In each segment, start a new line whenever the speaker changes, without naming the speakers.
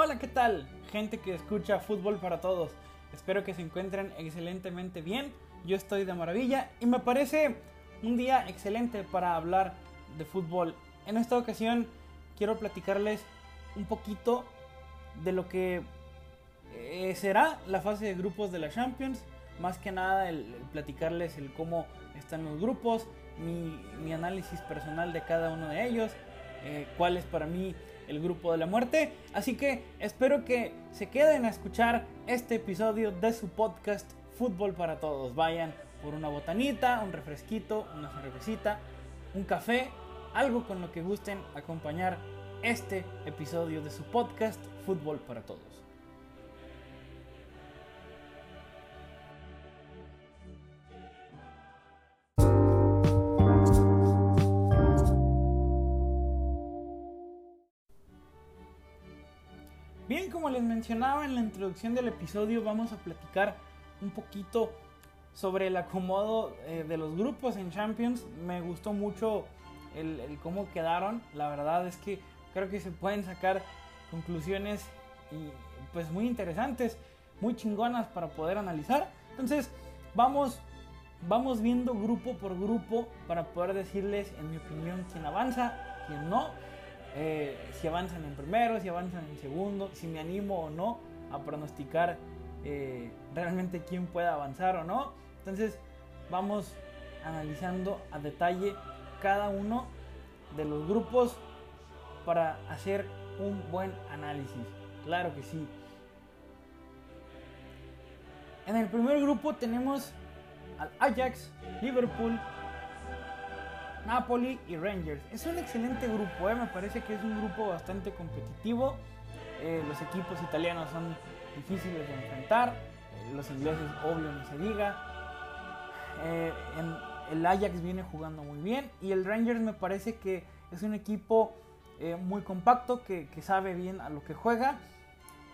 Hola, ¿qué tal? Gente que escucha Fútbol para Todos. Espero que se encuentren excelentemente bien. Yo estoy de maravilla y me parece un día excelente para hablar de fútbol. En esta ocasión quiero platicarles un poquito de lo que eh, será la fase de grupos de la Champions. Más que nada el, platicarles el cómo están los grupos, mi, análisis personal de cada uno de ellos, eh, cuál es para mí el grupo de la muerte. Así que espero que se queden a escuchar este episodio de su podcast Fútbol para Todos. Vayan por una botanita, un refresquito, una cervecita, un café, algo con lo que gusten acompañar este episodio de su podcast Fútbol para Todos. Como les mencionaba en la introducción del episodio, vamos a platicar un poquito sobre el acomodo eh, de los grupos en Champions. Me gustó mucho el, cómo quedaron. La verdad es que creo que se pueden sacar conclusiones y pues muy interesantes, muy chingonas para poder analizar. Entonces, vamos vamos viendo grupo por grupo para poder decirles, en mi opinión, quién avanza, quién no. Eh, si avanzan en primero, si avanzan en segundo, si me animo o no a pronosticar eh, realmente quién puede avanzar o no. Entonces vamos analizando a detalle cada uno de los grupos para hacer un buen análisis. Claro que sí. En el primer grupo tenemos al Ajax, Liverpool, Napoli y Rangers. Es un excelente grupo, ¿eh? me parece que es un grupo bastante competitivo. Eh, los equipos italianos son difíciles de enfrentar, eh, los ingleses obvio ni se diga. el Ajax viene jugando muy bien y el Rangers me parece que es un equipo muy compacto que, que sabe bien a lo que juega.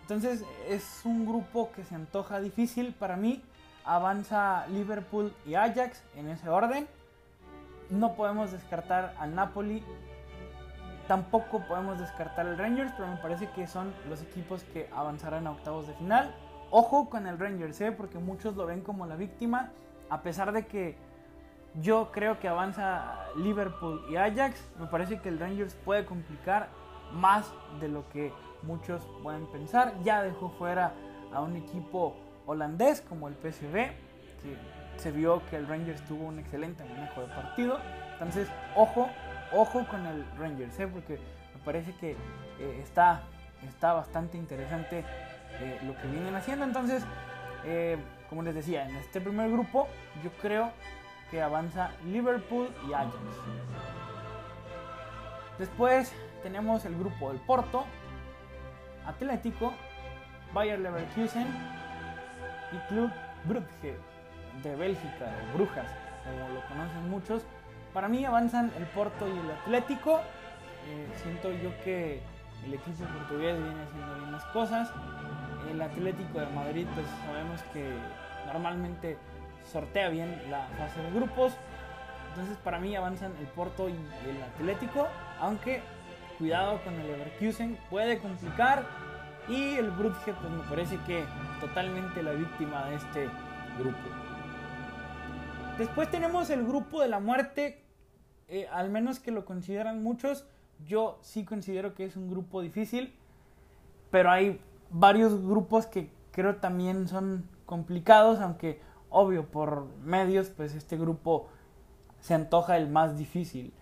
Entonces es un grupo que se antoja difícil para mí. Avanza Liverpool y Ajax en ese orden. No podemos descartar al Napoli. Tampoco podemos descartar al Rangers, pero me parece que son los equipos que avanzarán a octavos de final. Ojo con el Rangers, ¿eh? porque muchos lo ven como la víctima, a pesar de que yo creo que avanza Liverpool y Ajax, me parece que el Rangers puede complicar más de lo que muchos pueden pensar. Ya dejó fuera a un equipo holandés como el PSV, que se vio que el Rangers tuvo un excelente manejo de partido. Entonces, ojo, ojo con el Rangers, ¿eh? porque me parece que eh, está, está bastante interesante eh, lo que vienen haciendo. Entonces, como les decía, en este primer grupo yo creo que avanza Liverpool y Ajax. Después tenemos el grupo del Porto, Atlético, Bayer Leverkusen y Club Brugge de Bélgica, o Brujas, como lo conocen muchos. Para mí avanzan el Porto y el Atlético. Eh, siento yo que el equipo portugués viene haciendo bien las cosas. El Atlético de Madrid, pues sabemos que normalmente sortea bien la fase de grupos. Entonces para mí avanzan el Porto y el Atlético, aunque cuidado con el Leverkusen, puede complicar. Y el Brugge, pues me parece que totalmente la víctima de este grupo. Después tenemos el grupo de la muerte, eh, al menos que lo consideran muchos. Yo sí considero que es un grupo difícil, pero hay varios grupos que creo también son complicados, aunque obvio por medios, pues este grupo se antoja el más difícil.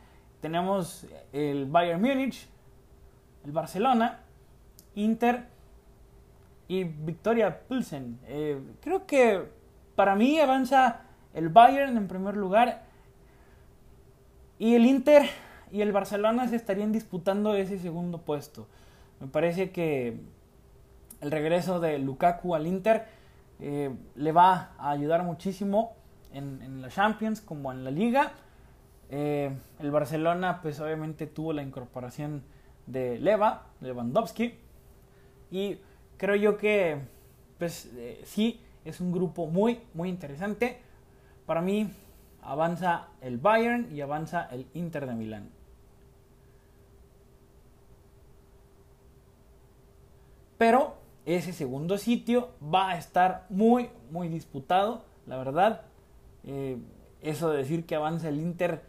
Tenemos el Bayern Múnich, el Barcelona, Inter y Victoria Pulsen. Eh, creo que para mí avanza el Bayern en primer lugar y el Inter y el Barcelona se estarían disputando ese segundo puesto. Me parece que el regreso de Lukaku al Inter eh, le va a ayudar muchísimo en, la Champions como en la Liga. Eh, el Barcelona pues obviamente tuvo la incorporación de Leva, Lewandowski y creo yo que pues eh, sí es un grupo muy muy interesante para mí avanza el Bayern y avanza el Inter de Milán. pero ese segundo sitio va a estar muy, muy disputado, la verdad. Eh, eso de decir que avanza el Inter,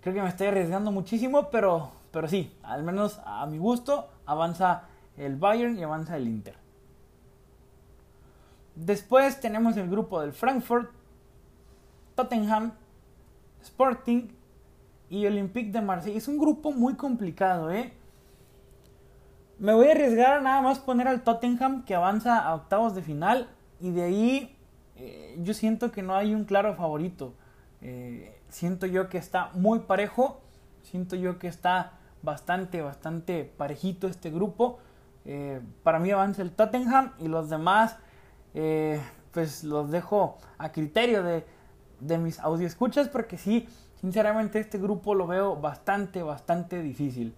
creo que me estoy arriesgando muchísimo, pero, pero sí, al menos a mi gusto, avanza el Bayern y avanza el Inter. Después tenemos el grupo del Frankfurt, Tottenham, Sporting y Olympique de Marsella. Es un grupo muy complicado, ¿eh? Me voy a arriesgar a nada más poner al Tottenham que avanza a octavos de final y de ahí eh, yo siento que no hay un claro favorito. Eh, siento yo que está muy parejo, siento yo que está bastante, bastante parejito este grupo. Eh, para mí avanza el Tottenham y los demás pues los dejo a criterio de, de mis escuchas porque sí, sinceramente este grupo lo veo bastante, bastante difícil.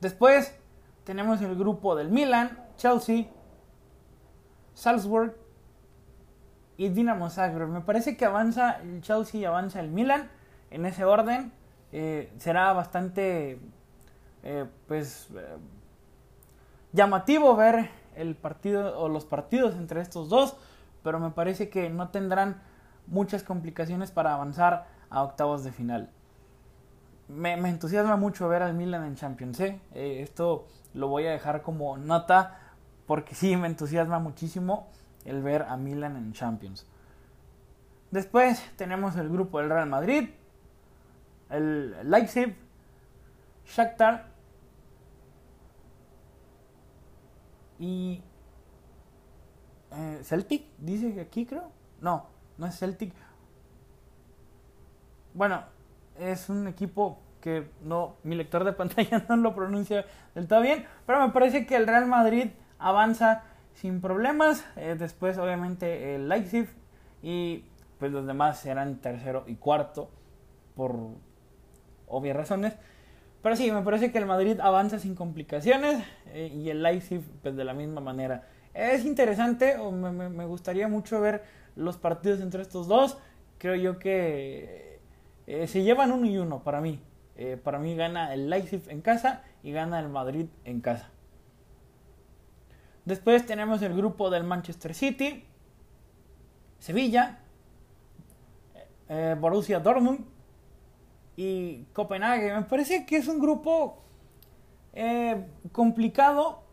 Después tenemos el grupo del Milan, Chelsea, Salzburg y Dinamo Zagreb. Me parece que avanza el Chelsea y avanza el Milan en ese orden. Eh, será bastante eh, pues eh, llamativo ver el partido o los partidos entre estos dos, pero me parece que no tendrán muchas complicaciones para avanzar a octavos de final me, entusiasma mucho ver al Milan en Champions. ¿eh? ¿eh? esto lo voy a dejar como nota porque sí me entusiasma muchísimo el ver a Milan en Champions. Después tenemos el grupo del Real Madrid, el Leipzig, Shakhtar y eh, Celtic, dice que aquí creo. No, no es Celtic. Bueno, es un equipo que no, mi lector de pantalla no lo pronuncia del todo bien, pero me parece que el Real Madrid avanza sin problemas. Eh, después, obviamente, el Leipzig y pues los demás serán tercero y cuarto por obvias razones. Pero sí, me parece que el Madrid avanza sin complicaciones eh, y el Leipzig pues de la misma manera. Es interesante, o me, me gustaría mucho ver los partidos entre estos dos. Creo yo que eh, se llevan uno y uno para mí. Eh, para mí gana el Leipzig en casa y gana el Madrid en casa. Después tenemos el grupo del Manchester City, Sevilla, eh, Borussia Dortmund y Copenhague. Me parece que es un grupo complicado,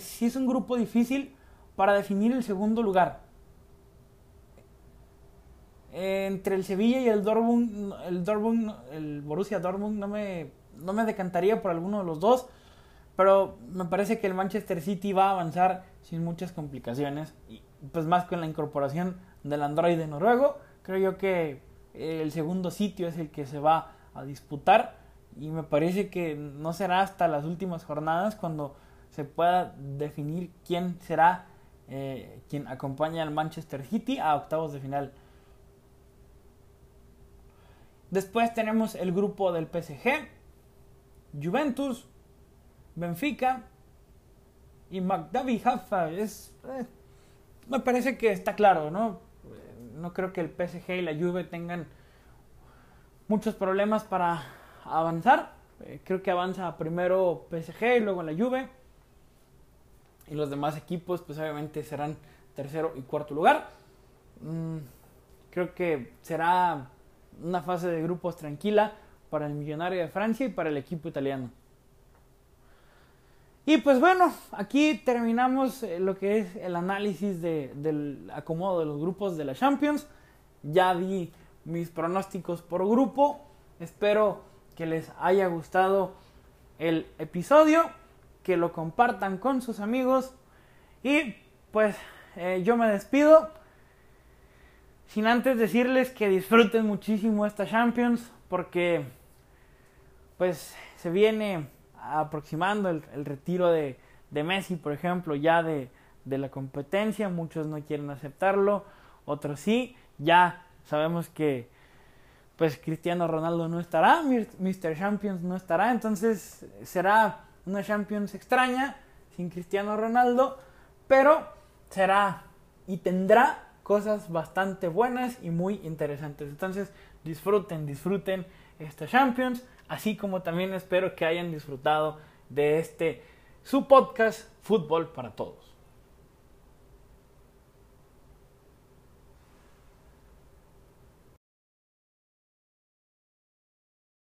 si es un grupo difícil para definir el segundo lugar entre el Sevilla y el Dortmund, el Dortmund, el Borussia Dortmund no me, no me decantaría por alguno de los dos, pero me parece que el Manchester City va a avanzar sin muchas complicaciones y pues más con la incorporación del androide noruego, creo yo que el segundo sitio es el que se va a disputar y me parece que no será hasta las últimas jornadas cuando se pueda definir quién será eh, quien acompaña al Manchester City a octavos de final. Después tenemos el grupo del PSG, Juventus, Benfica y Maccabi Haifa. Es, eh, me parece que está claro, ¿no? No creo que el PSG y la Juve tengan muchos problemas para avanzar. Eh, creo que avanza primero PSG y luego la Juve. Y los demás equipos, pues obviamente serán tercero y cuarto lugar. Mm, creo que será una fase de grupos tranquila para el Millonario de Francia y para el equipo italiano. Y pues bueno, aquí terminamos eh, lo que es el análisis del acomodo de los grupos de la Champions. Ya di mis pronósticos por grupo. Espero que les haya gustado el episodio, que lo compartan con sus amigos. Y pues eh, yo me despido sin antes decirles que disfruten muchísimo esta Champions porque pues se viene aproximando el, retiro de, Messi, por ejemplo, ya de, la competencia. Muchos no quieren aceptarlo, otros sí. Ya sabemos que pues Cristiano Ronaldo no estará, Mr. Champions no estará, entonces será una Champions extraña sin Cristiano Ronaldo, pero será y tendrá cosas bastante buenas y muy interesantes. Entonces disfruten, disfruten esta Champions, así como también espero que hayan disfrutado de este su podcast Fútbol para Todos.